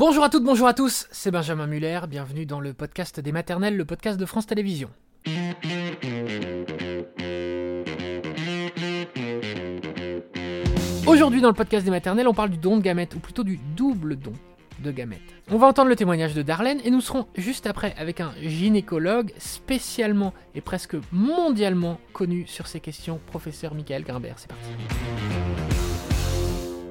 Bonjour à toutes, bonjour à tous, c'est Benjamin Muller, bienvenue dans le podcast des maternelles, le podcast de France Télévisions. Aujourd'hui dans le podcast des maternelles, on parle du don de gamètes, ou plutôt du double don de gamètes. On va entendre le témoignage de Darlene et nous serons juste après avec un gynécologue spécialement et presque mondialement connu sur ces questions, professeur Michael Grimbert. C'est parti.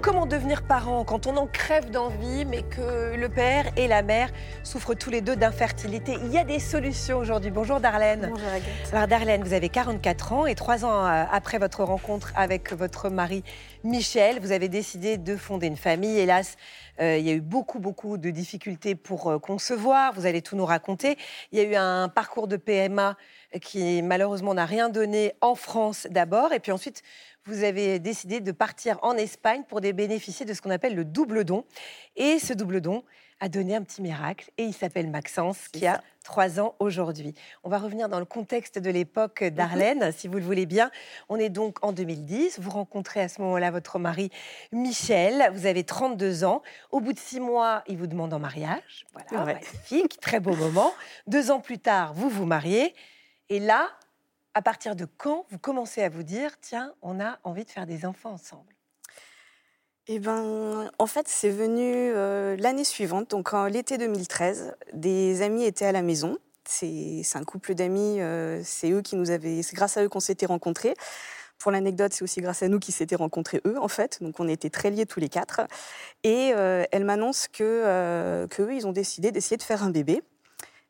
Comment devenir parent quand on en crève d'envie, mais que le père et la mère souffrent tous les deux d'infertilité Il y a des solutions aujourd'hui. Bonjour Darlene. Bonjour Agathe. Alors Darlene, vous avez 44 ans et trois ans euh, après votre rencontre avec votre mari Michel, vous avez décidé de fonder une famille. Hélas, euh, il y a eu beaucoup, beaucoup de difficultés pour euh, concevoir. Vous allez tout nous raconter. Il y a eu un parcours de PMA qui malheureusement n'a rien donné en France d'abord. Et puis ensuite, vous avez décidé de partir en Espagne pour bénéficier de ce qu'on appelle le double don. Et ce double don a donné un petit miracle et il s'appelle Maxence qui a trois ans aujourd'hui. On va revenir dans le contexte de l'époque Mhm. d'Arlène, si vous le voulez bien. On est donc en 2010. Vous rencontrez à ce moment-là votre mari Michel. Vous avez 32 ans. Au bout de six mois, il vous demande en mariage. Voilà, Ouais. magnifique, très beau moment. Deux ans plus tard, vous vous mariez. Et là, à partir de quand vous commencez à vous dire, tiens, on a envie de faire des enfants ensemble? Eh ben, en fait, c'est venu euh, l'année suivante, donc en l'été 2013. Des amis étaient à la maison. C'est un couple d'amis. euh, c'est eux qui nous avaient. C'est grâce à eux qu'on s'était rencontrés. Pour l'anecdote, c'est aussi grâce à nous qu'ils s'étaient rencontrés eux, en fait. Donc, on était très liés tous les quatre. Et euh, elle m'annonce que euh, qu'eux, ils ont décidé d'essayer de faire un bébé.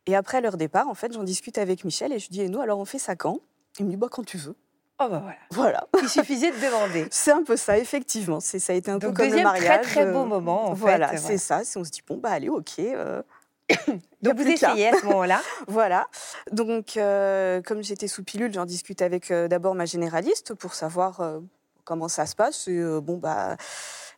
Et après leur départ, en fait, j'en discute avec Michel et je lui dis, et nous, alors on fait ça quand? Il me dit, bah, quand tu veux. Oh bah voilà. Voilà. Il suffisait de demander. C'est un peu ça, effectivement. C'est, ça a été un Donc peu comme le mariage. très très beau euh, moment en voilà, fait. c'est ça. Si on se dit bon bah allez, ok. euh, Donc vous essayez à ce moment-là. Voilà. Donc euh, comme j'étais sous pilule, j'en discute avec euh, d'abord ma généraliste pour savoir comment ça se passe. Et, bon bah,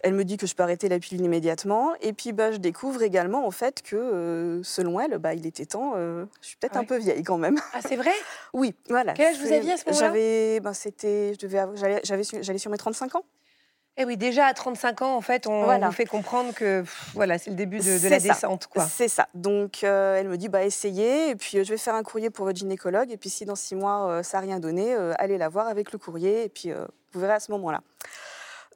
elle me dit que je peux arrêter la pilule immédiatement. Et puis bah je découvre également en fait que euh, selon elle, bah il était temps. euh, je suis peut-être un peu vieille quand même. Ah c'est vrai? Oui, voilà. Quel âge vous aviez à ce moment-là? J'avais, ben, c'était, je devais, j'allais, j'allais sur mes 35 ans. Eh oui, déjà à 35 ans, en fait, on Voilà. fait comprendre que pff, voilà, c'est le début de, la ça. descente, quoi. C'est ça. Donc, euh, elle me dit, bah, essayez, et puis euh, je vais faire un courrier pour votre gynécologue, et puis si dans six mois, euh, ça n'a rien donné, allez la voir avec le courrier, et puis vous verrez à ce moment-là.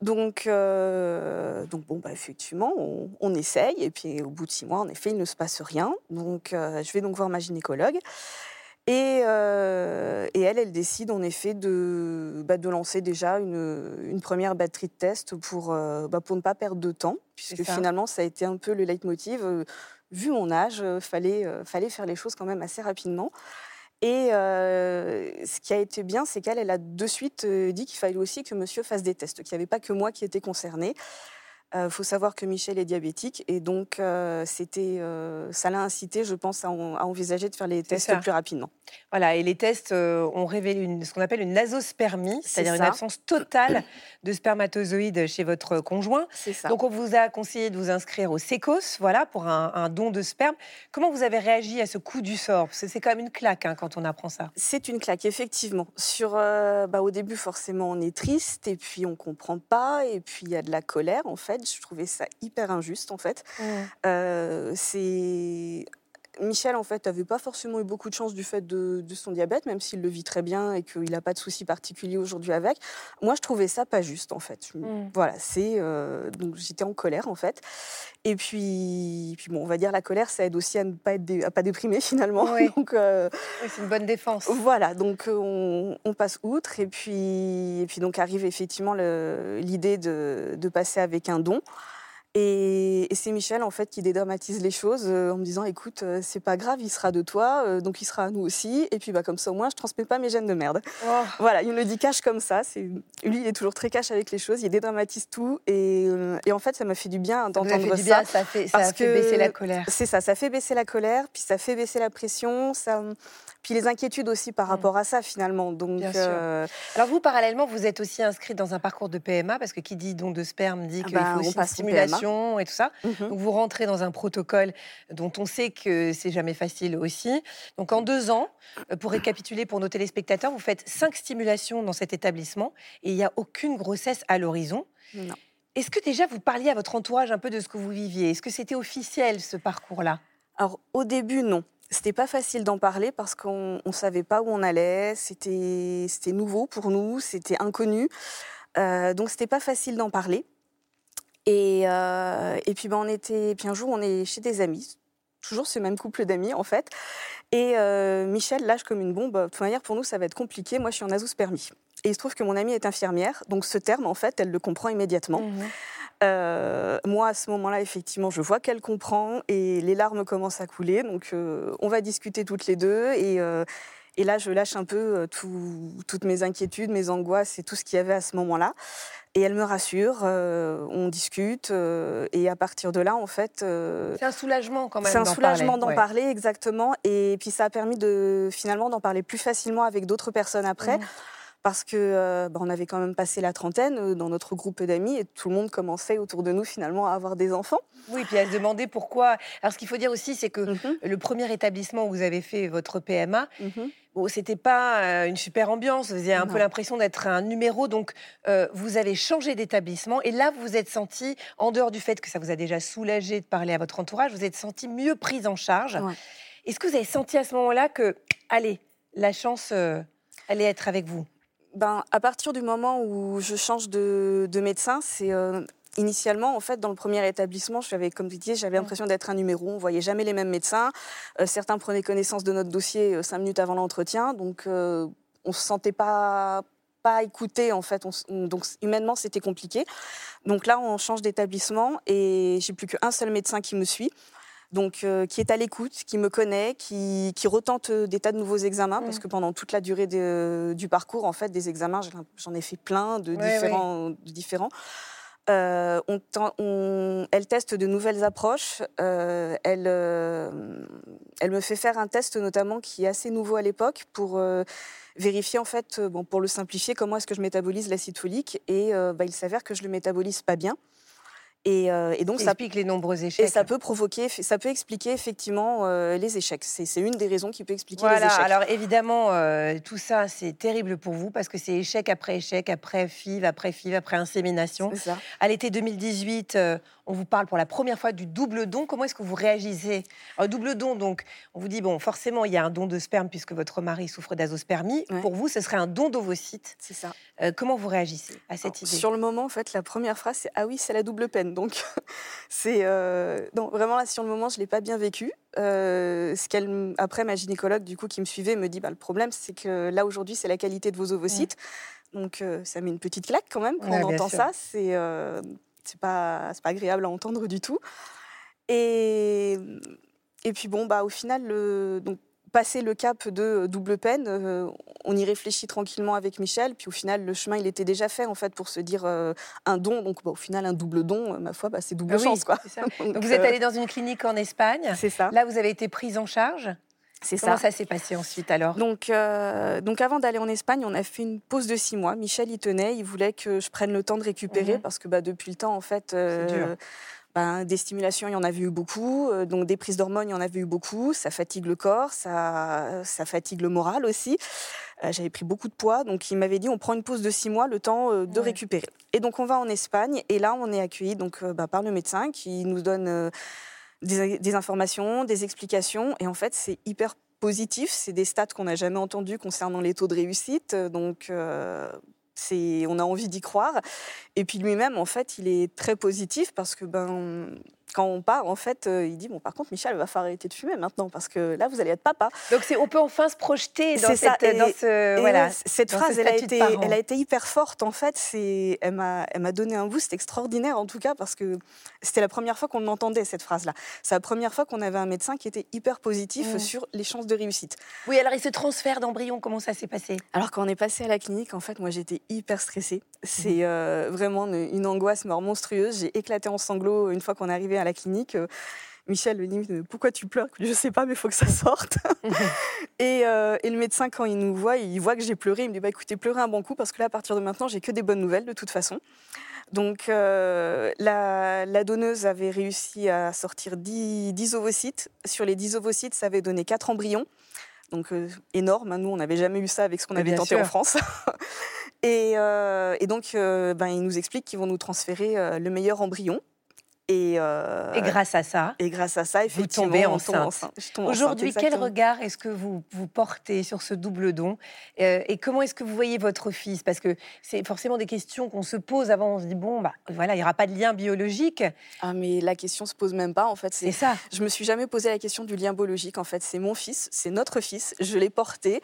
Donc, euh, donc bon, bah, effectivement, on, on essaye, et puis au bout de six mois, en effet, il ne se passe rien. Donc, euh, je vais donc voir ma gynécologue. Et, euh, et elle, elle décide en effet de, bah, de lancer déjà une, une première batterie de tests pour, bah, pour ne pas perdre de temps, puisque ça. finalement, ça a été un peu le leitmotiv. vu mon âge, fallait, fallait faire les choses quand même assez rapidement. Et euh, ce qui a été bien, c'est qu'elle elle a de suite euh, dit qu'il fallait aussi que monsieur fasse des tests, qu'il n'y avait pas que moi qui étais concernée. Il faut savoir que Michel est diabétique et donc euh, c'était, euh, ça l'a incité, je pense, à, en- à envisager de faire les tests plus rapidement. Voilà, et les tests euh, ont révélé une- ce qu'on appelle une nasospermie, C'est c'est-à-dire une absence totale de spermatozoïdes chez votre conjoint. Ça. Donc on vous a conseillé de vous inscrire au SECOS, voilà, pour un, un don de sperme. Comment vous avez réagi à ce coup du sort? Parce que c'est quand même une claque hein, quand on apprend ça. C'est une claque, effectivement. Sur, euh, bah, au début, forcément, on est triste, et puis on comprend pas, et puis il y a de la colère, en fait. Je trouvais ça hyper injuste, en fait. Euh, c'est Michel, en fait, n'avait pas forcément eu beaucoup de chance du fait de, de son diabète, même s'il le vit très bien et qu'il n'a pas de soucis particuliers aujourd'hui avec. Moi, je trouvais ça pas juste, en fait. Je- Mm. Voilà, c'est euh, donc j'étais en colère, en fait. Et puis, puis bon, on va dire la colère, ça aide aussi à ne pas être dé- à pas déprimer finalement. Oui. Donc euh, Oui, c'est une bonne défense. voilà, donc euh, on, on passe outre et puis, et puis donc arrive effectivement l'idée de, de passer avec un don. Et, et c'est Michel en fait qui dédramatise les choses euh, en me disant écoute euh, c'est pas grave il sera de toi euh, donc il sera à nous aussi et puis bah comme ça au moins je transmets pas mes gènes de merde. Oh, Voilà il me le dit cash comme ça c'est lui il est toujours très cash avec les choses il dédramatise tout et, et en fait ça m'a fait du bien d'entendre du ça. bien, ça fait, ça parce fait baisser la colère. C'est ça, ça fait baisser la colère, puis ça fait baisser la pression, ça, puis les inquiétudes aussi par Mm. rapport à ça finalement. Donc, Bien sûr. Alors vous, parallèlement, vous êtes aussi inscrite dans un parcours de PMA, parce que qui dit don de sperme dit Ah qu'il bah, faut aussi une passe et tout ça. mhm. Donc vous rentrez dans un protocole dont on sait que c'est jamais facile aussi. Donc en deux ans, euh, pour récapituler pour nos téléspectateurs, vous faites cinq stimulations dans cet établissement et il n'y a aucune grossesse à l'horizon. Non. Est-ce que déjà vous parliez à votre entourage un peu de ce que vous viviez? Est-ce que c'était officiel ce parcours-là? Alors au début, non. C'était pas facile d'en parler parce qu'on ne savait pas où on allait. C'était nouveau pour nous, c'était inconnu. Euh, donc c'était pas facile d'en parler. Et, euh, et puis ben, on était, puis un jour on est chez des amis, toujours ce même couple d'amis en fait. Et euh, Michel lâche comme une bombe. De toute manière, pour nous, ça va être compliqué. Moi, je suis en azoospermie. Et il se trouve que mon amie est infirmière, donc ce terme, en fait, elle le comprend immédiatement. Mmh. Euh, moi, à ce moment-là, effectivement, je vois qu'elle comprend et les larmes commencent à couler. Donc, euh, on va discuter toutes les deux. Et, et là, je lâche un peu toutes mes inquiétudes, mes angoisses et tout ce qu'il y avait à ce moment-là. Et elle me rassure, on discute, et à partir de là, en fait... c'est un soulagement quand même. C'est un soulagement d'en parler, exactement. Et puis ça a permis de finalement d'en parler plus facilement avec d'autres personnes après. Mmh parce que euh, bah, on avait quand même passé la trentaine euh, dans notre groupe d'amis et tout le monde commençait autour de nous finalement à avoir des enfants. Oui, puis à se demander pourquoi. Alors ce qu'il faut dire aussi, c'est que mhm. le premier établissement où vous avez fait votre PMA, mhm. Bon, c'était pas euh, une super ambiance. Vous aviez un peu l'impression d'être un numéro, donc vous avez changé d'établissement. Et là vous vous êtes senti, en dehors du fait que ça vous a déjà soulagé de parler à votre entourage, vous êtes senti mieux prise en charge. Est-ce que vous avez senti à ce moment-là que, allez, la chance allait être avec vous? Ben, à partir du moment où je change de, médecin, c'est euh, initialement, en fait, dans le premier établissement, j'avais, comme tu disais, j'avais l'impression d'être un numéro. On voyait jamais les mêmes médecins. Euh, certains prenaient connaissance de notre dossier euh, cinq minutes avant l'entretien, donc on se sentait pas pas écouté en fait. donc humainement, c'était compliqué. Donc là, on change d'établissement et j'ai plus qu'un seul médecin qui me suit donc euh, qui est à l'écoute, qui me connaît, qui, retente euh, des tas de nouveaux examens, parce mm. que pendant toute la durée euh, du parcours, en fait, des examens, j'en ai fait plein de différents. Elle teste de nouvelles approches. elle, elle me fait faire un test notamment qui est assez nouveau à l'époque pour vérifier en fait, bon, pour le simplifier, comment est-ce que je métabolise l'acide folique. Et bah, il s'avère que je le métabolise pas bien. Euh, et, donc ça pique les nombreux échecs. Et ça peut provoquer, ça peut expliquer effectivement euh, les échecs. C'est une des raisons qui peut expliquer les échecs. Alors évidemment, euh, tout ça c'est terrible pour vous parce que c'est échec après échec, après FIV, après FIV, après insémination. À l'été 2018, on vous parle pour la première fois du double don. Comment est-ce que vous réagissez? Un double don, donc, on vous dit, bon, forcément, il y a un don de sperme puisque votre mari souffre d'azospermie. Pour vous, ce serait un don d'ovocytes. C'est ça. Euh, comment vous réagissez à cette idée? Sur le moment, en fait, la première phrase, c'est Ah oui, c'est la double peine. Donc, c'est. Euh... Non, vraiment, là, sur le moment, je ne l'ai pas bien vécu. Euh, ce qu'elle, après, ma gynécologue, du coup, qui me suivait, me dit bah, Le problème, c'est que là, aujourd'hui, c'est la qualité de vos ovocytes. Donc, euh, ça met une petite claque quand même quand on entend ça. C'est c'est pas, pas agréable à entendre du tout. Et, et puis bon, bah, au final, le, donc, passer le cap de double peine, euh, on y réfléchit tranquillement avec Michel, puis au final, le chemin, il était déjà fait, en fait, pour se dire euh, un don. Donc, bah, au final, un double don, ma foi, bah, c'est double ah chance, quoi. donc, vous êtes euh, allé dans une clinique en Espagne. C'est ça. Là, vous avez été prise en charge c'est ça. ça s'est passé ensuite alors? Donc, donc avant d'aller en Espagne, on a fait une pause de six mois. Michel y tenait, il voulait que je prenne le temps de récupérer mhm. parce que bah, depuis le temps, en fait, euh, bah, des stimulations, il y en avait eu beaucoup. Euh, donc des prises d'hormones, il y en avait eu beaucoup. Ça fatigue le corps, ça, ça fatigue le moral aussi. Euh, j'avais pris beaucoup de poids, donc il m'avait dit on prend une pause de six mois, le temps de récupérer. Et donc on va en Espagne et là on est accueilli donc bah, par le médecin qui nous donne des, informations, des explications. Et en fait, c'est hyper positif. C'est des stats qu'on n'a jamais entendus concernant les taux de réussite. Donc, euh, on a envie d'y croire. Et puis lui-même, en fait, il est très positif parce que ben, quand on part, en fait, euh, il dit bon, par contre, Michel, il va falloir arrêter de fumer maintenant parce que là, vous allez être papa. Donc, c'est, on peut enfin se projeter dans, cette, dans ce, voilà, cette phrase. Elle a, été, elle a été hyper forte, en fait. C'est, elle m'a, elle m'a donné un boost extraordinaire, en tout cas, parce que c'était la première fois qu'on entendait cette phrase-là. C'est la première fois qu'on avait un médecin qui était hyper positif mmh. sur les chances de réussite. Oui, alors, et ce transfert d'embryon, comment ça s'est passé? Alors, quand on est passé à la clinique, en fait, moi, j'étais hyper stressée. C'est mmh. euh, vraiment une, une angoisse monstrueuse. J'ai éclaté en sanglots une fois qu'on est arrivé à la clinique. Euh, Michel me dit pourquoi tu pleures? Je sais pas, mais il faut que ça sorte. Euh, et, le médecin, quand il nous voit, il voit que j'ai pleuré. Il me dit bah écoutez, pleurez un bon coup parce que là, à partir de maintenant, j'ai que des bonnes nouvelles de toute façon. Donc euh, la, donneuse avait réussi à sortir 10, ovocytes. Sur les 10 ovocytes, ça avait donné 4 embryons. Donc énorme. Hein. Nous, on n'avait jamais eu ça avec ce qu'on avait tenté en France. Et, et donc, ben, ils nous expliquent qu'ils vont nous transférer le meilleur embryon. Et, euh, Et grâce à ça, et grâce à ça, effectivement, tombez on tombe enceinte. Aujourd'hui, quel regard est-ce que vous, vous portez sur ce double don Euh, Et comment est-ce que vous voyez votre fils? Parce que c'est forcément des questions qu'on se pose avant. On se dit, bon, bah, voilà, il n'y aura pas de lien biologique. Ah, mais la question se pose même pas, en fait. C'est C'est ça. Je me suis jamais posé la question du lien biologique. En fait, c'est mon fils, c'est notre fils. Je l'ai porté,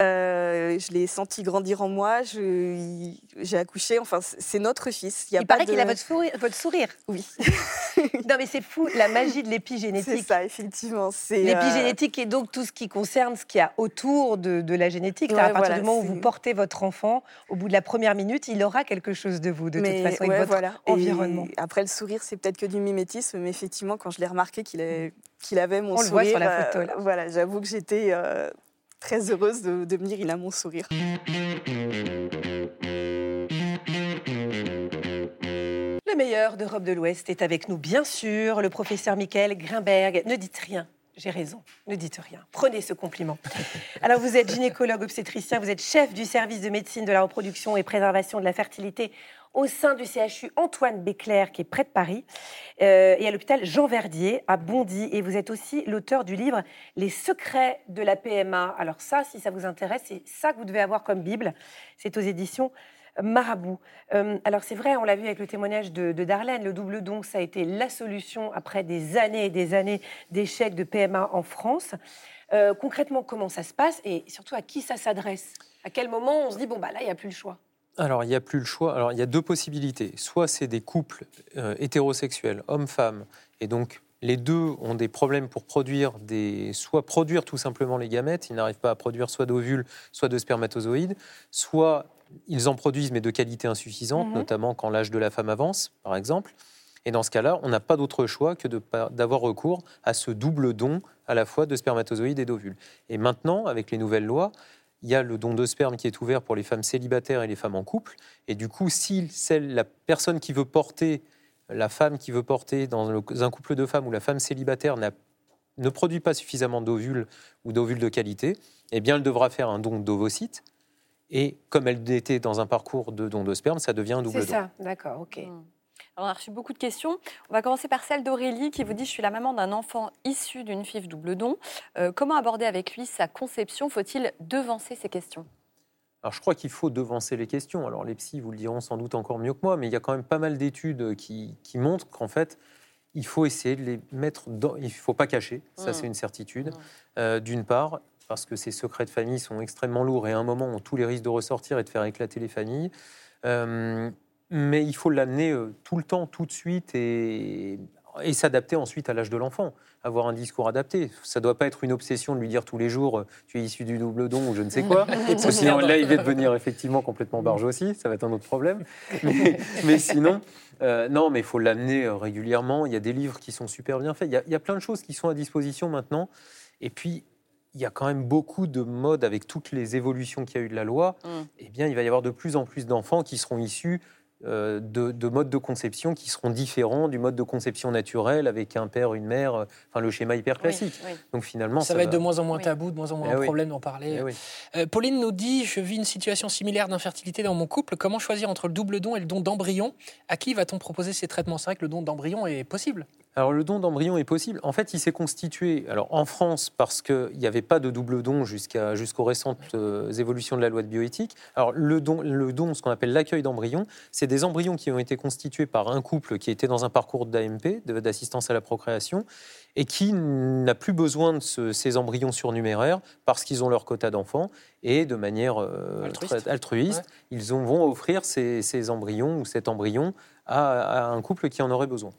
euh, je l'ai senti grandir en moi. J'ai accouché. Enfin, c'est c'est notre fils. Il, y a Il pas paraît de- qu'il a votre sourire. Votre sourire. Oui, Non, mais c'est fou, la magie de c'est l'épigénétique. ça, effectivement. C'est euh, L'épigénétique est donc tout ce qui concerne ce qu'il y a autour de, de la génétique. Ouais, à partir voilà, du moment où c'est- vous portez votre enfant, au bout de la première minute, il aura quelque chose de vous, de mais, toute façon, avec ouais, votre voilà. Et environnement. après, le sourire, c'est peut-être que du mimétisme, mais effectivement, quand je l'ai remarqué qu'il est- qu'il avait mon On le sourire, voit sur la euh, photo, là. voilà, j'avoue que j'étais euh, très heureuse de, de me dire il a mon sourire. Le meilleur d'Europe de l'Ouest est avec nous, bien sûr, le professeur Michael Grimberg. Ne dites rien. J'ai raison, ne dites rien. Prenez ce compliment. Alors, vous êtes gynécologue obstétricien, vous êtes chef du service de médecine de la reproduction et préservation de la fertilité au sein du CHU Antoine Béclair, qui est près de Paris, euh, et à l'hôpital Jean Verdier à Bondy. Et vous êtes aussi l'auteur du livre Les secrets de la PMA. Alors ça, si ça vous intéresse, c'est ça que vous devez avoir comme Bible. C'est aux éditions Marabout. Euh, alors c'est vrai, on l'a vu avec le témoignage de, de Darlene, le double don, ça a été la solution après des années et des années d'échecs de PMA en France. Euh, concrètement, comment ça se passe et surtout à qui ça s'adresse? À quel moment on se dit, bon, bah là, il n'y a plus le choix? Alors, il n'y a plus le choix. Alors, il y a deux possibilités. Soit c'est des couples euh, hétérosexuels, hommes-femmes, et donc les deux ont des problèmes pour produire des, soit produire tout simplement les gamètes, ils n'arrivent pas à produire soit d'ovules, soit de spermatozoïdes, soit ils en produisent mais de qualité insuffisante, Mhm. notamment quand l'âge de la femme avance, par exemple. Et dans ce cas-là, on n'a pas d'autre choix que d'avoir recours à ce double don à la fois de spermatozoïdes et d'ovules. Et maintenant, avec les nouvelles lois, il y a le don de sperme qui est ouvert pour les femmes célibataires et les femmes en couple. Et du coup, si celle, la personne qui veut porter, la femme qui veut porter dans un couple de femmes où la femme célibataire ne produit pas suffisamment d'ovules ou d'ovules de qualité, eh bien, elle devra faire un don d'ovocytes. Et comme elle était dans un parcours de don de sperme, ça devient un double C'est don. ça, d'accord, ok. Mm. Alors, on a reçu beaucoup de questions. On va commencer par celle d'Aurélie qui vous dit Je suis la maman d'un enfant issu d'une FIV double don. Euh, comment aborder avec lui sa conception? Faut-il devancer ces questions? Alors, je crois qu'il faut devancer les questions. Alors, les psys vous le diront sans doute encore mieux que moi, mais il y a quand même pas mal d'études qui, qui montrent qu'en fait, il faut essayer de les mettre dans. Il ne faut pas cacher, ça, Mm. c'est une certitude. Mm. Euh, D'une part, parce que ces secrets de famille sont extrêmement lourds et à un moment ont tous les risques de ressortir et de faire éclater les familles. Euh, mais il faut l'amener euh, tout le temps, tout de suite et, et s'adapter ensuite à l'âge de l'enfant. Avoir un discours adapté. Ça ne doit pas être une obsession de lui dire tous les jours euh, tu es issu du double don ou je ne sais quoi. Parce que sinon, là, il va devenir effectivement complètement barge aussi. Ça va être un autre problème. Mais, mais sinon, euh, non, mais il faut l'amener régulièrement. Il y a des livres qui sont super bien faits. Il y a, il y a plein de choses qui sont à disposition maintenant. Et puis, il y a quand même beaucoup de modes avec toutes les évolutions qu'il y a eu de la loi. Mm. Eh bien, il va y avoir de plus en plus d'enfants qui seront issus euh, de, de modes de conception qui seront différents du mode de conception naturel avec un père, une mère, euh, enfin le schéma hyper classique. Oui, oui. Donc finalement, Ça, va être de moins en moins Oui. tabou, de moins en moins Eh un oui. problème d'en parler. Eh oui. Euh, Pauline nous dit Je vis une situation similaire d'infertilité dans mon couple. Comment choisir entre le double don et le don d'embryon? À qui va-t-on proposer ces traitements? C'est vrai que le don d'embryon est possible. Alors le don d'embryon est possible. En fait, il s'est constitué alors en France parce qu'il n'y avait pas de double don jusqu'à jusqu'aux récentes euh, évolutions de la loi de bioéthique. Alors le don, le don, ce qu'on appelle l'accueil d'embryons, c'est des embryons qui ont été constitués par un couple qui était dans un parcours d'AMP, d'assistance à la procréation, et qui n'a plus besoin de ce- ces embryons surnuméraires parce qu'ils ont leur quota d'enfants et de manière euh, Altruiste. ils ont- vont offrir ces, ces embryons ou cet embryon à- à un couple qui en aurait besoin.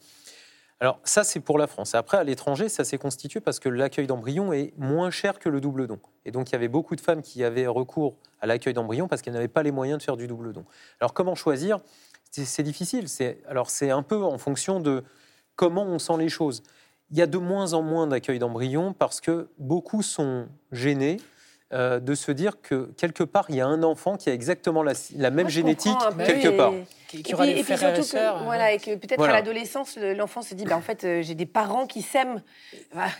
Alors ça, c'est pour la France. Après, à l'étranger, ça s'est constitué parce que l'accueil d'embryons est moins cher que le double don. Et donc, il y avait beaucoup de femmes qui avaient recours à l'accueil d'embryons parce qu'elles n'avaient pas les moyens de faire du double don. Alors, comment choisir? C'est difficile. C'est- Alors, c'est un peu en fonction de comment on sent les choses. Il y a de moins en moins d'accueil d'embryons parce que beaucoup sont gênés euh, de se dire que quelque part, il y a un enfant qui a exactement la, la même Moi, génétique un peu, quelque part. Qui, aura les et et surtout sœurs. que, voilà, et que peut-être Voilà. à l'adolescence, le- l'enfant se dit, bah, en fait, euh, j'ai des parents qui s'aiment,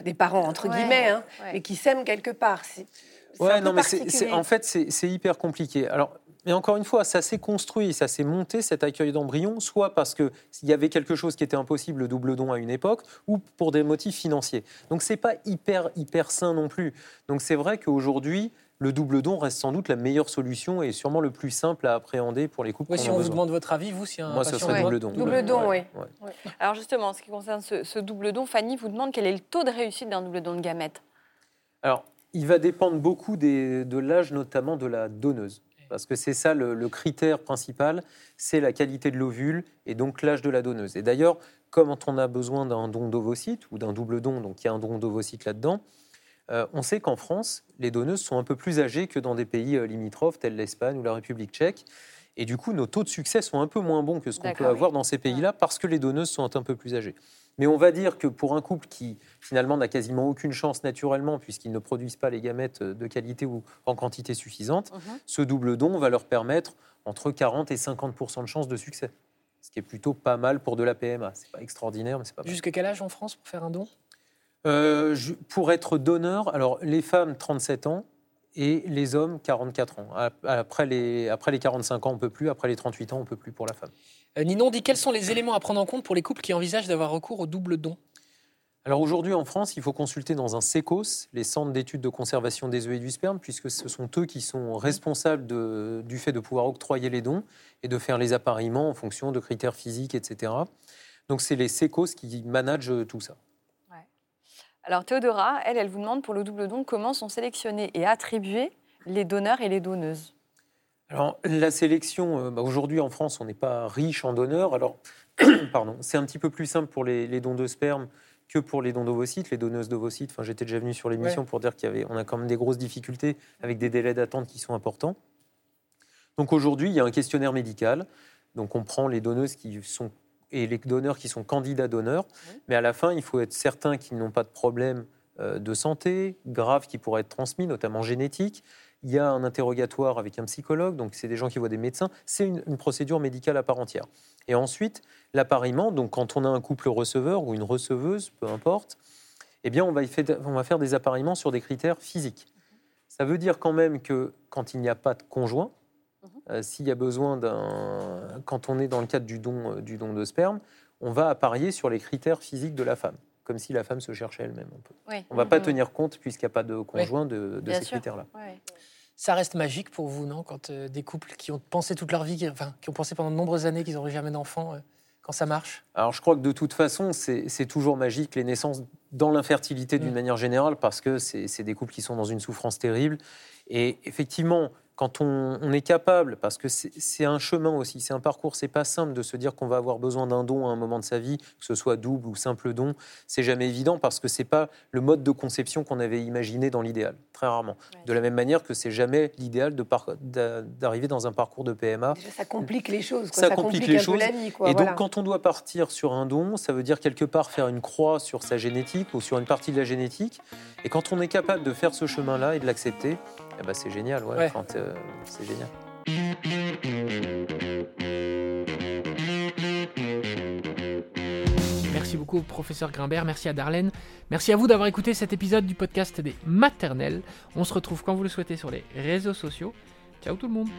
des parents entre Ouais, guillemets, hein, ouais. mais qui s'aiment quelque part. C'est c'est Ouais, un peu non, mais c'est- c'est- particulier. en fait, c'est c'est hyper compliqué. Alors, mais encore une fois, ça s'est construit, ça s'est monté cet accueil d'embryon, soit parce qu'il y avait quelque chose qui était impossible, le double don à une époque, ou pour des motifs financiers. Donc c'est pas hyper hyper sain non plus. Donc c'est vrai qu'aujourd'hui, le double don reste sans doute la meilleure solution et sûrement le plus simple à appréhender pour les couples. Qui si on vous besoin. demande votre avis, vous, si un Moi, ce patient serait vous double don. Double don, Ouais, oui. ouais. Alors justement, en ce qui concerne ce, ce double don, Fanny vous demande quel est le taux de réussite d'un double don de gamètes. Alors, il va dépendre beaucoup des- de l'âge, notamment de la donneuse. Parce que c'est ça le, le critère principal, c'est la qualité de l'ovule et donc l'âge de la donneuse. Et d'ailleurs, comme on a besoin d'un don d'ovocytes ou d'un double don, donc il y a un don d'ovocytes là-dedans, euh, on sait qu'en France, les donneuses sont un peu plus âgées que dans des pays euh, limitrophes tels l'Espagne ou la République tchèque. Et du coup, nos taux de succès sont un peu moins bons que ce qu'on peut avoir dans ces pays-là parce que les donneuses sont un peu plus âgées. Mais on va dire que pour un couple qui finalement n'a quasiment aucune chance naturellement puisqu'ils ne produisent pas les gamètes de qualité ou en quantité suffisante, Mhm. ce double don va leur permettre entre 40 et 50 de chances de succès. Ce qui est plutôt pas mal pour de la PMA. C'est pas extraordinaire, mais c'est pas mal. Jusqu'à quel âge en France pour faire un don? Euh, je- pour être donneur, alors les femmes 37 ans et les hommes 44 ans. Après les, après les 45 ans, on peut plus. Après les 38 ans, on peut plus pour la femme. Euh, Ninon dit quels sont les éléments à prendre en compte pour les couples qui envisagent d'avoir recours au double don Alors aujourd'hui en France, il faut consulter dans un SECOS, les centres d'études de conservation des œufs et du sperme, puisque ce sont eux qui sont responsables de- du fait de pouvoir octroyer les dons et de faire les appareillements en fonction de critères physiques, etc. Donc c'est les SECOS qui managent tout ça. Alors Théodora, elle, elle vous demande pour le double don comment sont sélectionnés et attribués les donneurs et les donneuses. Alors, la sélection, euh, bah, aujourd'hui en France, on n'est pas riche en donneurs. Alors, pardon, c'est un petit peu plus simple pour les, les dons de sperme que pour les dons d'ovocytes, les donneuses d'ovocytes. Enfin, j'étais déjà venu sur l'émission pour dire qu'il y avait, on a quand même des grosses difficultés avec des délais d'attente qui sont importants. Donc aujourd'hui, il y a un questionnaire médical. Donc on prend les donneuses qui sont et les donneurs qui sont candidats donneurs. Mais à la fin, il faut être certain qu'ils n'ont pas de problème euh, de santé grave qui pourraient être transmis, notamment génétique. Il y a un interrogatoire avec un psychologue, donc c'est des gens qui voient des médecins. C'est une, une procédure médicale à part entière. Et ensuite, l'appariement, donc quand on a un couple receveur ou une receveuse, peu importe, eh bien on va, fait- on va faire des appariements sur des critères physiques. Ça veut dire quand même que quand il n'y a pas de conjoint, euh, s'il y a besoin d'un. Quand on est dans le cadre du don, euh, du don de sperme, on va apparier sur les critères physiques de la femme, comme si la femme se cherchait elle-même un peu. Oui. On ne va pas Mhm. tenir compte, puisqu'il n'y a pas de conjoint, de, ces sûr. critères-là. Ouais. Ça reste magique pour vous, non Quand euh, des couples qui ont pensé toute leur vie, qui- enfin, qui ont pensé pendant de nombreuses années qu'ils n'auraient jamais d'enfants, euh, quand ça marche? Alors je crois que de toute façon, c'est c'est toujours magique les naissances dans l'infertilité d'une Mm. manière générale parce que c'est c'est des couples qui sont dans une souffrance terrible. Et effectivement, quand on, on est capable, parce que c'est un chemin aussi, c'est un parcours, c'est pas simple de se dire qu'on va avoir besoin d'un don à un moment de sa vie, que ce soit double ou simple don, c'est jamais évident parce que c'est pas le mode de conception qu'on avait imaginé dans l'idéal, très rarement. Ouais. De la même manière que c'est jamais l'idéal d'arriver dans un parcours de PMA Déjà, ça complique les choses. quoi. Ça Ça, complique complique, les choses. vie. Quoi, Et voilà. donc, quand on doit partir sur un don, ça veut dire quelque part faire une croix sur sa génétique ou sur une partie de la génétique. Et quand on est capable de faire ce chemin-là et de l'accepter, eh ben, c'est génial. Ouais, Ouais. Quand, euh, c'est génial. Merci beaucoup, professeur Grimbert. Merci à Darlene. Merci à vous d'avoir écouté cet épisode du podcast des maternelles. On se retrouve quand vous le souhaitez sur les réseaux sociaux. Ciao tout le monde.